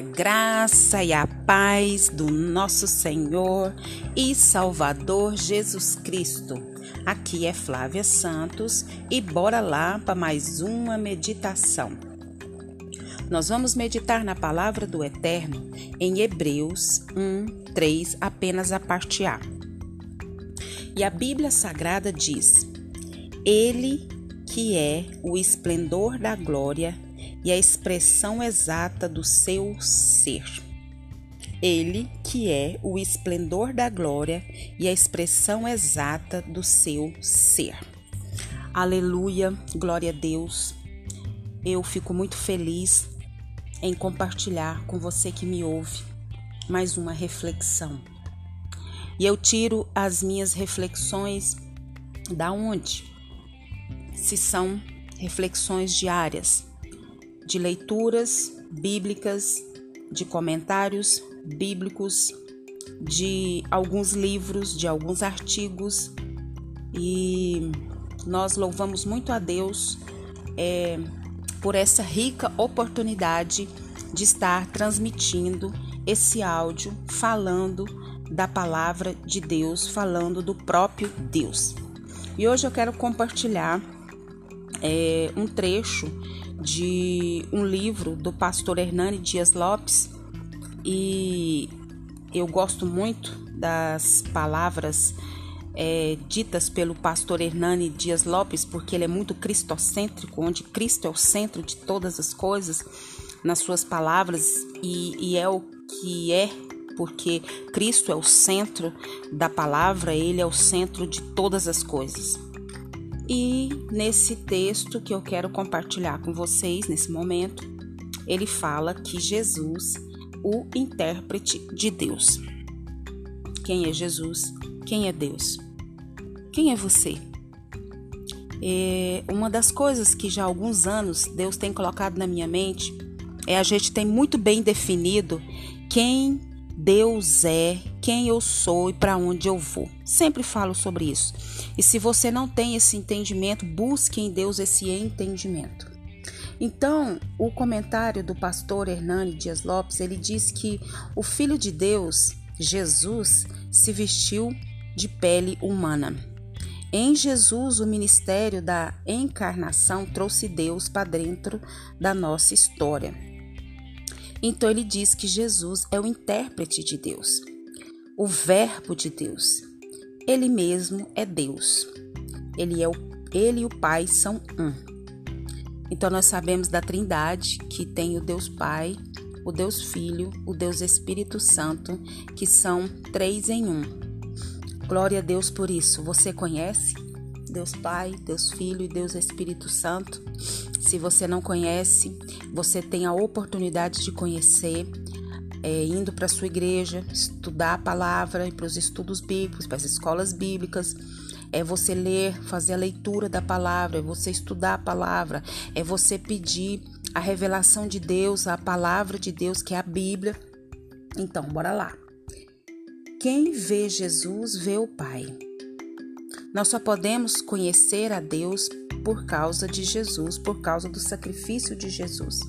A graça e a paz do nosso Senhor e Salvador Jesus Cristo. Aqui é Flávia Santos e bora lá para mais uma meditação. Nós vamos meditar na palavra do Eterno em Hebreus 1, 3, apenas a parte A. E a Bíblia Sagrada diz: Ele que é o esplendor da glória e a expressão exata do seu ser. Ele, que é o esplendor da glória e a expressão exata do seu ser. Aleluia, glória a Deus. Eu fico muito feliz em compartilhar com você que me ouve mais uma reflexão. E eu tiro as minhas reflexões da onde? Se são reflexões diárias, de leituras bíblicas, de comentários bíblicos, de alguns livros, de alguns artigos e nós louvamos muito a Deus é, por essa rica oportunidade de estar transmitindo esse áudio falando da palavra de Deus, falando do próprio Deus. E hoje eu quero compartilhar é, um trecho de um livro do pastor Hernani Dias Lopes e eu gosto muito das palavras é, ditas pelo pastor Hernani Dias Lopes, porque ele é muito cristocêntrico, onde Cristo é o centro de todas as coisas, nas suas palavras, e, e é o que é, porque Cristo é o centro da palavra, ele é o centro de todas as coisas. E nesse texto que eu quero compartilhar com vocês nesse momento, ele fala que Jesus, o intérprete de Deus. Quem é Jesus? Quem é Deus? Quem é você? É uma das coisas que já há alguns anos Deus tem colocado na minha mente é a gente tem muito bem definido quem Deus é, quem eu sou e para onde eu vou. Sempre falo sobre isso. E se você não tem esse entendimento, busque em Deus esse entendimento. Então, o comentário do pastor Hernani Dias Lopes, ele diz que o filho de Deus, Jesus, se vestiu de pele humana. Em Jesus, o ministério da encarnação trouxe Deus para dentro da nossa história. Então ele diz que Jesus é o intérprete de Deus, o Verbo de Deus. Ele mesmo é Deus. Ele é o ele e o Pai são um. Então nós sabemos da Trindade que tem o Deus Pai, o Deus Filho, o Deus Espírito Santo, que são três em um. Glória a Deus por isso. Você conhece Deus Pai, Deus Filho e Deus Espírito Santo? Se você não conhece, você tem a oportunidade de conhecer, é, indo para sua igreja, estudar a palavra, e para os estudos bíblicos, para as escolas bíblicas. É você ler, fazer a leitura da palavra, é você estudar a palavra, é você pedir a revelação de Deus, a palavra de Deus, que é a Bíblia. Então, bora lá. Quem vê Jesus vê o Pai. Nós só podemos conhecer a Deus por causa de Jesus, por causa do sacrifício de Jesus.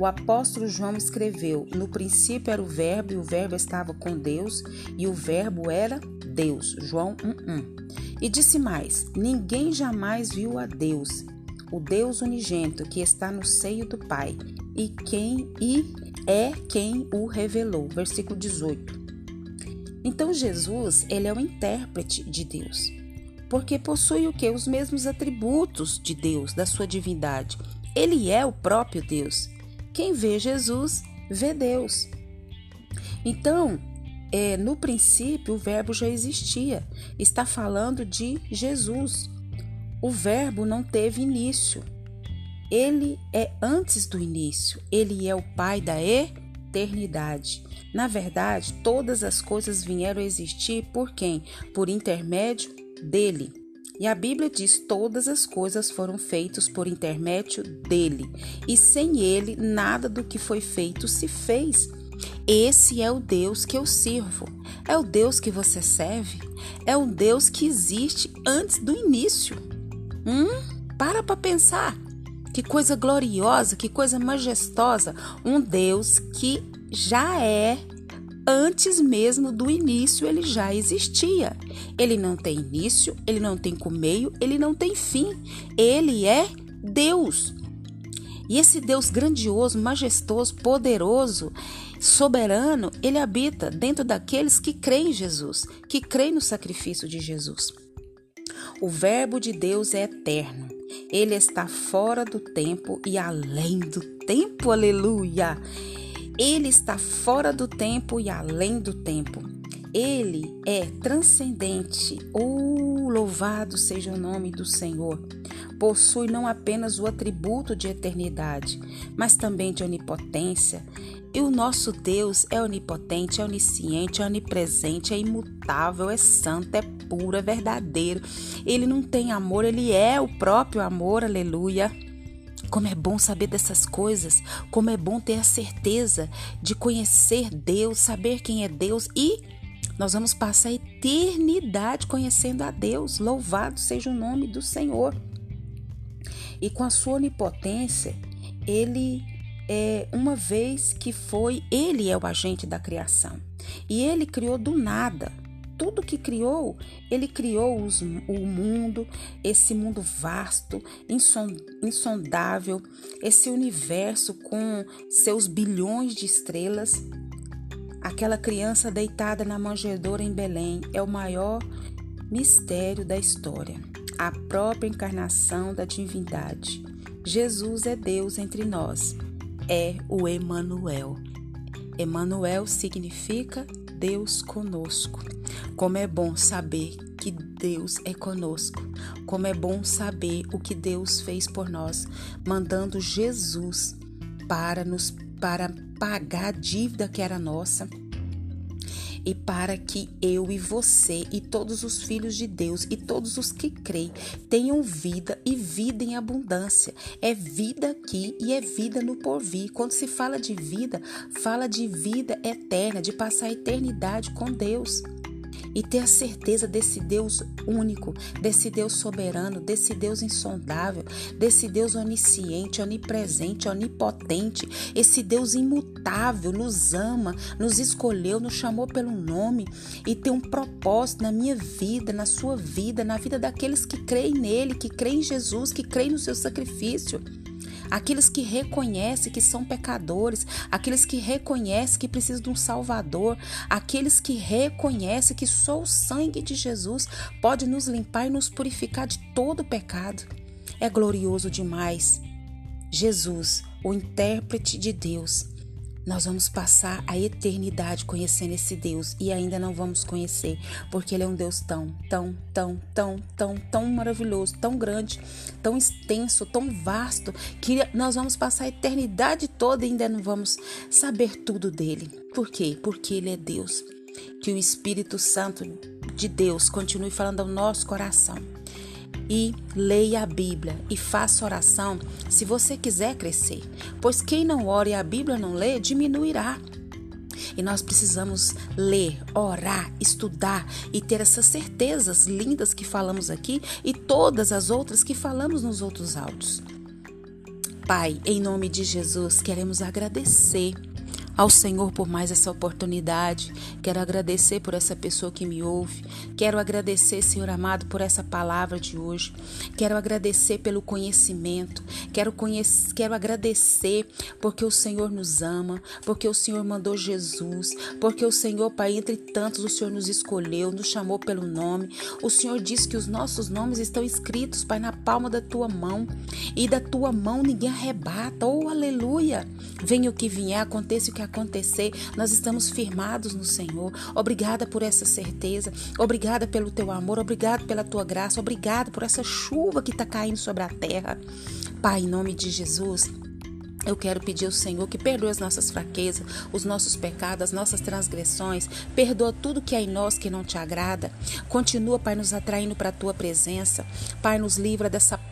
O apóstolo João escreveu: No princípio era o Verbo, e o Verbo estava com Deus, e o Verbo era Deus. João 1:1. E disse mais: Ninguém jamais viu a Deus, o Deus unigênito que está no seio do Pai, e quem e é quem o revelou. Versículo 18. Então Jesus, ele é o intérprete de Deus porque possui o que? Os mesmos atributos de Deus, da sua divindade. Ele é o próprio Deus. Quem vê Jesus, vê Deus. Então, é, no princípio, o Verbo já existia. Está falando de Jesus. O Verbo não teve início. Ele é antes do início. Ele é o Pai da eternidade. Na verdade, todas as coisas vieram a existir por quem? Por intermédio dele. E a Bíblia diz: todas as coisas foram feitas por intermédio dele, e sem ele nada do que foi feito se fez. Esse é o Deus que eu sirvo. É o Deus que você serve. É o Deus que existe antes do início. Hum? Para para pensar. Que coisa gloriosa, que coisa majestosa. Um Deus que já é antes mesmo do início ele já existia. Ele não tem início, ele não tem começo, ele não tem fim. Ele é Deus. E esse Deus grandioso, majestoso, poderoso, soberano, ele habita dentro daqueles que creem em Jesus, que creem no sacrifício de Jesus. O Verbo de Deus é eterno. Ele está fora do tempo e além do tempo. Aleluia! Ele está fora do tempo e além do tempo. Ele é transcendente. Oh, louvado seja o nome do Senhor. Possui não apenas o atributo de eternidade, mas também de onipotência. E o nosso Deus é onipotente, é onisciente, é onipresente, é imutável, é santo, é puro, é verdadeiro. Ele não tem amor, ele é o próprio amor. Aleluia. Como é bom saber dessas coisas, como é bom ter a certeza de conhecer Deus, saber quem é Deus e nós vamos passar a eternidade conhecendo a Deus. Louvado seja o nome do Senhor. E com a sua onipotência, ele é uma vez que foi, ele é o agente da criação. E ele criou do nada tudo que criou, ele criou os, o mundo, esse mundo vasto, insondável, esse universo com seus bilhões de estrelas. Aquela criança deitada na manjedoura em Belém é o maior mistério da história, a própria encarnação da divindade. Jesus é Deus entre nós, é o Emanuel. Emanuel significa Deus conosco. Como é bom saber que Deus é conosco. Como é bom saber o que Deus fez por nós, mandando Jesus para nos para pagar a dívida que era nossa e para que eu e você e todos os filhos de Deus e todos os que creem tenham vida e vida em abundância. É vida aqui e é vida no porvir. Quando se fala de vida, fala de vida eterna, de passar a eternidade com Deus e ter a certeza desse Deus único, desse Deus soberano, desse Deus insondável, desse Deus onisciente, onipresente, onipotente, esse Deus imutável nos ama, nos escolheu, nos chamou pelo nome e tem um propósito na minha vida, na sua vida, na vida daqueles que creem nele, que creem em Jesus, que creem no seu sacrifício aqueles que reconhecem que são pecadores, aqueles que reconhecem que precisam de um Salvador, aqueles que reconhecem que só o sangue de Jesus pode nos limpar e nos purificar de todo pecado. É glorioso demais. Jesus, o intérprete de Deus, nós vamos passar a eternidade conhecendo esse Deus e ainda não vamos conhecer, porque Ele é um Deus tão, tão, tão, tão, tão, tão maravilhoso, tão grande, tão extenso, tão vasto, que nós vamos passar a eternidade toda e ainda não vamos saber tudo dele. Por quê? Porque Ele é Deus. Que o Espírito Santo de Deus continue falando ao nosso coração e leia a Bíblia e faça oração se você quiser crescer, pois quem não ora e a Bíblia não lê, diminuirá. E nós precisamos ler, orar, estudar e ter essas certezas lindas que falamos aqui e todas as outras que falamos nos outros áudios. Pai, em nome de Jesus, queremos agradecer ao Senhor por mais essa oportunidade. Quero agradecer por essa pessoa que me ouve. Quero agradecer, Senhor amado, por essa palavra de hoje. Quero agradecer pelo conhecimento. Quero, conhecer, quero agradecer porque o Senhor nos ama, porque o Senhor mandou Jesus, porque o Senhor, Pai, entre tantos, o Senhor nos escolheu, nos chamou pelo nome. O Senhor disse que os nossos nomes estão escritos, Pai, na palma da tua mão. E da tua mão ninguém arrebata. Oh, aleluia! Venha o que vier, aconteça o que acontecer, nós estamos firmados no Senhor. Obrigada por essa certeza, obrigada pelo teu amor, obrigada pela tua graça, obrigada por essa chuva que está caindo sobre a terra. Pai, em nome de Jesus. Eu quero pedir ao Senhor que perdoe as nossas fraquezas, os nossos pecados, as nossas transgressões. Perdoa tudo que há em nós que não te agrada. Continua, Pai, nos atraindo para a tua presença. Pai, nos livra dessa